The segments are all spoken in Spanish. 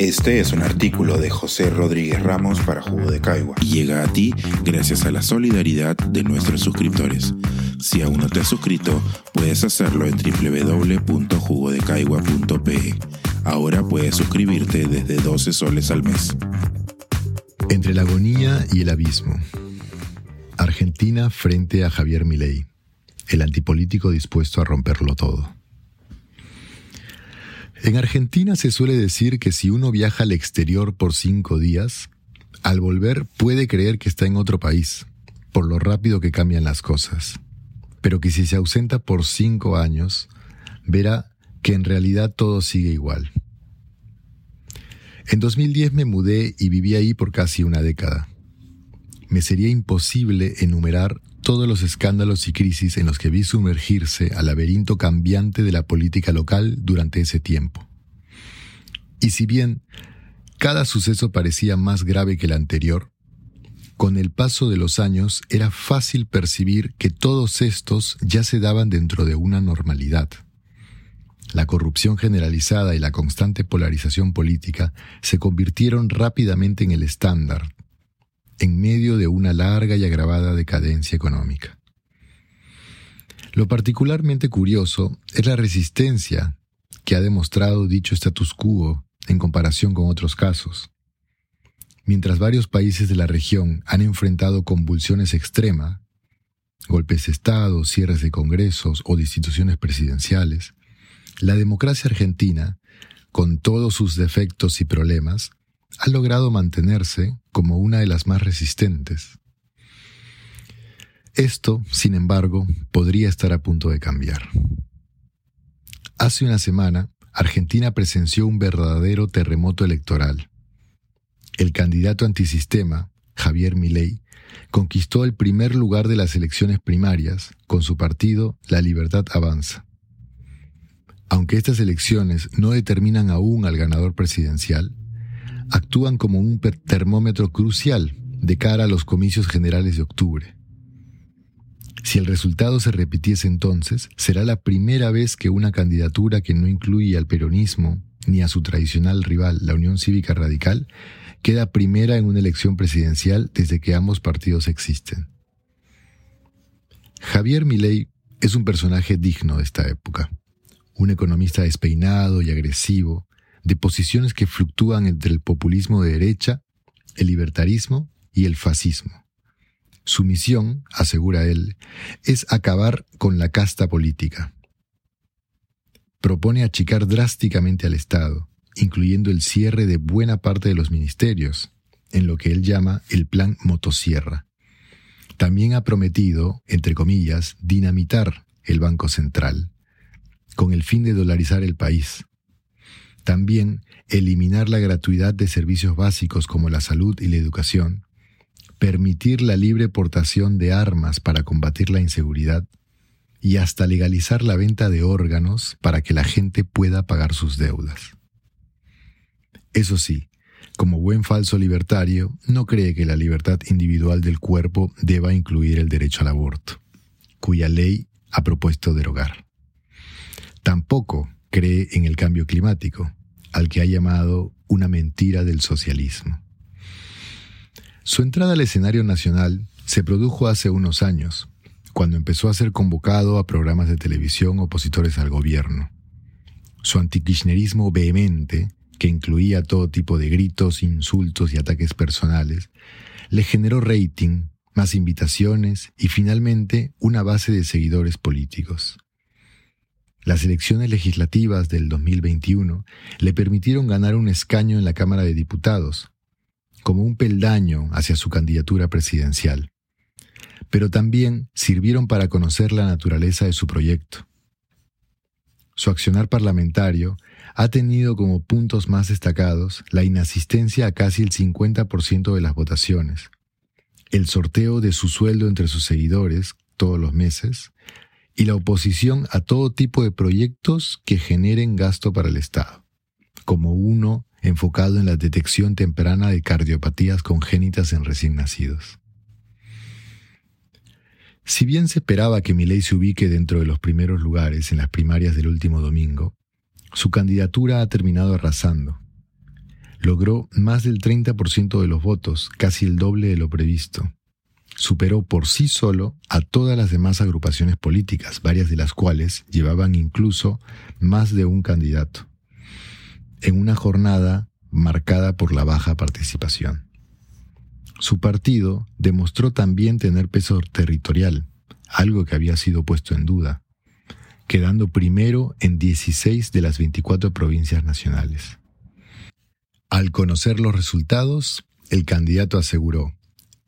Este es un artículo de José Rodríguez Ramos para Jugo de Caigua llega a ti gracias a la solidaridad de nuestros suscriptores. Si aún no te has suscrito, puedes hacerlo en www.jugodecaigua.pe. Ahora puedes suscribirte desde 12 soles al mes. Entre la agonía y el abismo. Argentina frente a Javier Milei, el antipolítico dispuesto a romperlo todo. En Argentina se suele decir que si uno viaja al exterior por cinco días, al volver puede creer que está en otro país, por lo rápido que cambian las cosas. Pero que si se ausenta por cinco años, verá que en realidad todo sigue igual. En 2010 me mudé y viví ahí por casi una década. Me sería imposible enumerar todos los escándalos y crisis en los que vi sumergirse al laberinto cambiante de la política local durante ese tiempo. Y si bien cada suceso parecía más grave que el anterior, con el paso de los años era fácil percibir que todos estos ya se daban dentro de una normalidad. La corrupción generalizada y la constante polarización política se convirtieron rápidamente en el estándar, en medio de una larga y agravada decadencia económica. Lo particularmente curioso es la resistencia que ha demostrado dicho status quo en comparación con otros casos. Mientras varios países de la región han enfrentado convulsiones extremas, golpes de Estado, cierres de congresos o de instituciones presidenciales, la democracia argentina, con todos sus defectos y problemas, ha logrado mantenerse como una de las más resistentes. Esto, sin embargo, podría estar a punto de cambiar. Hace una semana, Argentina presenció un verdadero terremoto electoral. El candidato antisistema, Javier Milei, conquistó el primer lugar de las elecciones primarias con su partido La Libertad Avanza. Aunque estas elecciones no determinan aún al ganador presidencial, actúan como un termómetro crucial de cara a los comicios generales de octubre. Si el resultado se repitiese entonces, será la primera vez que una candidatura que no incluye al peronismo ni a su tradicional rival, la Unión Cívica Radical, queda primera en una elección presidencial desde que ambos partidos existen. Javier Milei es un personaje digno de esta época, un economista despeinado y agresivo, de posiciones que fluctúan entre el populismo de derecha, el libertarismo y el fascismo. Su misión, asegura él, es acabar con la casta política. Propone achicar drásticamente al Estado, incluyendo el cierre de buena parte de los ministerios, en lo que él llama el plan motosierra. También ha prometido, entre comillas, dinamitar el Banco Central, con el fin de dolarizar el país, también eliminar la gratuidad de servicios básicos como la salud y la educación, permitir la libre portación de armas para combatir la inseguridad y hasta legalizar la venta de órganos para que la gente pueda pagar sus deudas. Eso sí, como buen falso libertario, no cree que la libertad individual del cuerpo deba incluir el derecho al aborto, cuya ley ha propuesto derogar. Tampoco cree en el cambio climático, al que ha llamado una mentira del socialismo. Su entrada al escenario nacional se produjo hace unos años, cuando empezó a ser convocado a programas de televisión opositores al gobierno. Su antikirchnerismo vehemente, que incluía todo tipo de gritos, insultos y ataques personales, le generó rating, más invitaciones y finalmente una base de seguidores políticos. Las elecciones legislativas del 2021 le permitieron ganar un escaño en la Cámara de Diputados, como un peldaño hacia su candidatura presidencial, pero también sirvieron para conocer la naturaleza de su proyecto. Su accionar parlamentario ha tenido como puntos más destacados la inasistencia a casi el 50% de las votaciones, el sorteo de su sueldo entre sus seguidores todos los meses, y la oposición a todo tipo de proyectos que generen gasto para el Estado, como uno enfocado en la detección temprana de cardiopatías congénitas en recién nacidos. Si bien se esperaba que Milei se ubique dentro de los primeros lugares en las primarias del último domingo, su candidatura ha terminado arrasando. logró más del 30% de los votos, casi el doble de lo previsto. Superó por sí solo a todas las demás agrupaciones políticas, varias de las cuales llevaban incluso más de un candidato, en una jornada marcada por la baja participación. Su partido demostró también tener peso territorial, algo que había sido puesto en duda, quedando primero en 16 de las 24 provincias nacionales. Al conocer los resultados, el candidato aseguró,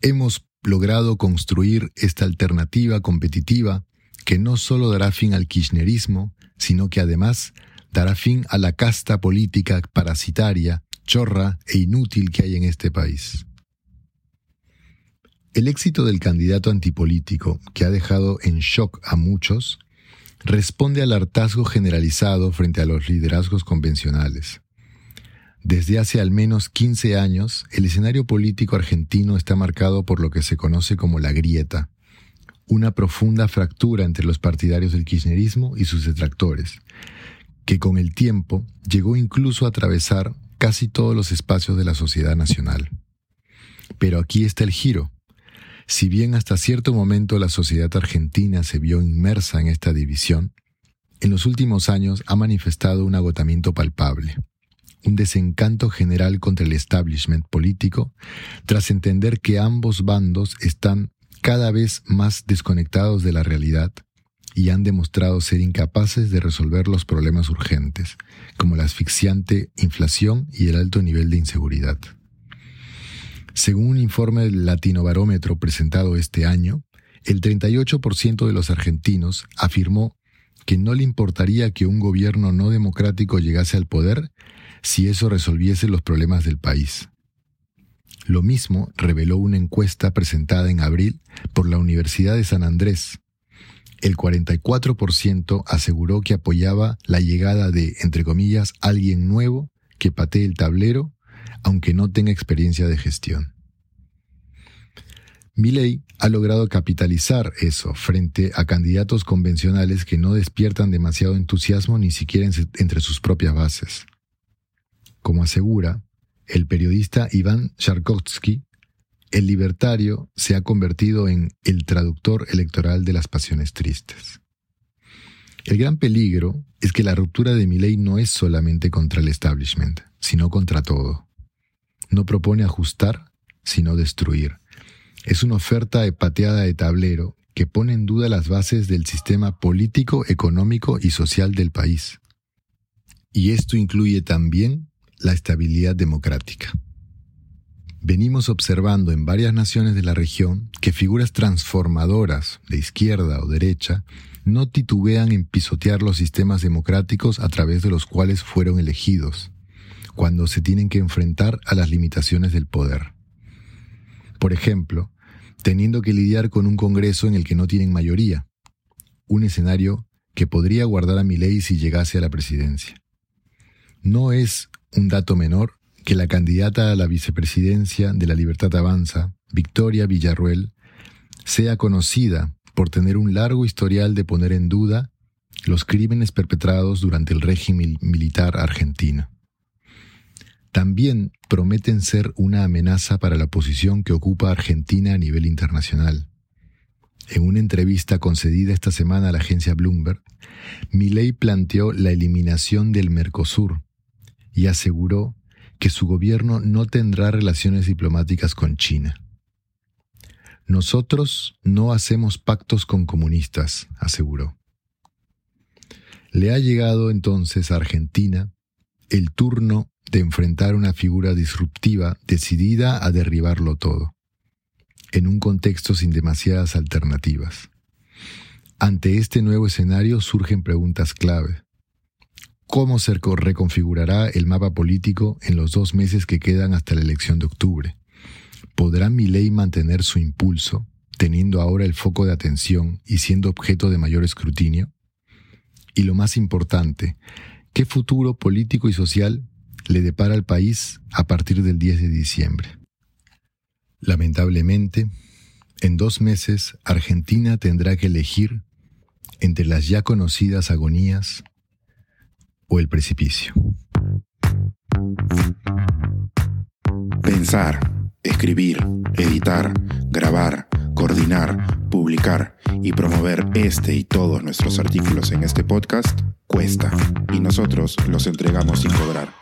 hemos logrado construir esta alternativa competitiva que no solo dará fin al kirchnerismo, sino que además dará fin a la casta política parasitaria, chorra e inútil que hay en este país. El éxito del candidato antipolítico, que ha dejado en shock a muchos, responde al hartazgo generalizado frente a los liderazgos convencionales. Desde hace al menos 15 años, el escenario político argentino está marcado por lo que se conoce como la grieta, una profunda fractura entre los partidarios del kirchnerismo y sus detractores, que con el tiempo llegó incluso a atravesar casi todos los espacios de la sociedad nacional. Pero aquí está el giro. Si bien hasta cierto momento la sociedad argentina se vio inmersa en esta división, en los últimos años ha manifestado un agotamiento palpable un desencanto general contra el establishment político, tras entender que ambos bandos están cada vez más desconectados de la realidad y han demostrado ser incapaces de resolver los problemas urgentes, como la asfixiante inflación y el alto nivel de inseguridad. Según un informe del Latino Barómetro presentado este año, el 38% de los argentinos afirmó que no le importaría que un gobierno no democrático llegase al poder si eso resolviese los problemas del país. Lo mismo reveló una encuesta presentada en abril por la Universidad de San Andrés. El 44% aseguró que apoyaba la llegada de, entre comillas, alguien nuevo que patee el tablero, aunque no tenga experiencia de gestión. Milley ha logrado capitalizar eso frente a candidatos convencionales que no despiertan demasiado entusiasmo ni siquiera entre sus propias bases. Como asegura el periodista Iván Charkovsky, el libertario se ha convertido en el traductor electoral de las pasiones tristes. El gran peligro es que la ruptura de ley no es solamente contra el establishment, sino contra todo. No propone ajustar, sino destruir. Es una oferta de pateada de tablero que pone en duda las bases del sistema político, económico y social del país. Y esto incluye también la estabilidad democrática. Venimos observando en varias naciones de la región que figuras transformadoras de izquierda o derecha no titubean en pisotear los sistemas democráticos a través de los cuales fueron elegidos, cuando se tienen que enfrentar a las limitaciones del poder. Por ejemplo, teniendo que lidiar con un Congreso en el que no tienen mayoría, un escenario que podría guardar a ley si llegase a la presidencia. No es un dato menor que la candidata a la vicepresidencia de la Libertad Avanza, Victoria Villarruel, sea conocida por tener un largo historial de poner en duda los crímenes perpetrados durante el régimen militar argentino. También prometen ser una amenaza para la posición que ocupa Argentina a nivel internacional. En una entrevista concedida esta semana a la agencia Bloomberg, Milei planteó la eliminación del Mercosur, y aseguró que su gobierno no tendrá relaciones diplomáticas con China. Nosotros no hacemos pactos con comunistas, aseguró. Le ha llegado entonces a Argentina el turno de enfrentar una figura disruptiva decidida a derribarlo todo, en un contexto sin demasiadas alternativas. Ante este nuevo escenario surgen preguntas clave cómo se reconfigurará el mapa político en los dos meses que quedan hasta la elección de octubre. ¿Podrá ley mantener su impulso, teniendo ahora el foco de atención y siendo objeto de mayor escrutinio? Y lo más importante, ¿qué futuro político y social le depara al país a partir del 10 de diciembre? Lamentablemente, en dos meses Argentina tendrá que elegir entre las ya conocidas agonías o el precipicio. Pensar, escribir, editar, grabar, coordinar, publicar y promover este y todos nuestros artículos en este podcast cuesta y nosotros los entregamos sin cobrar.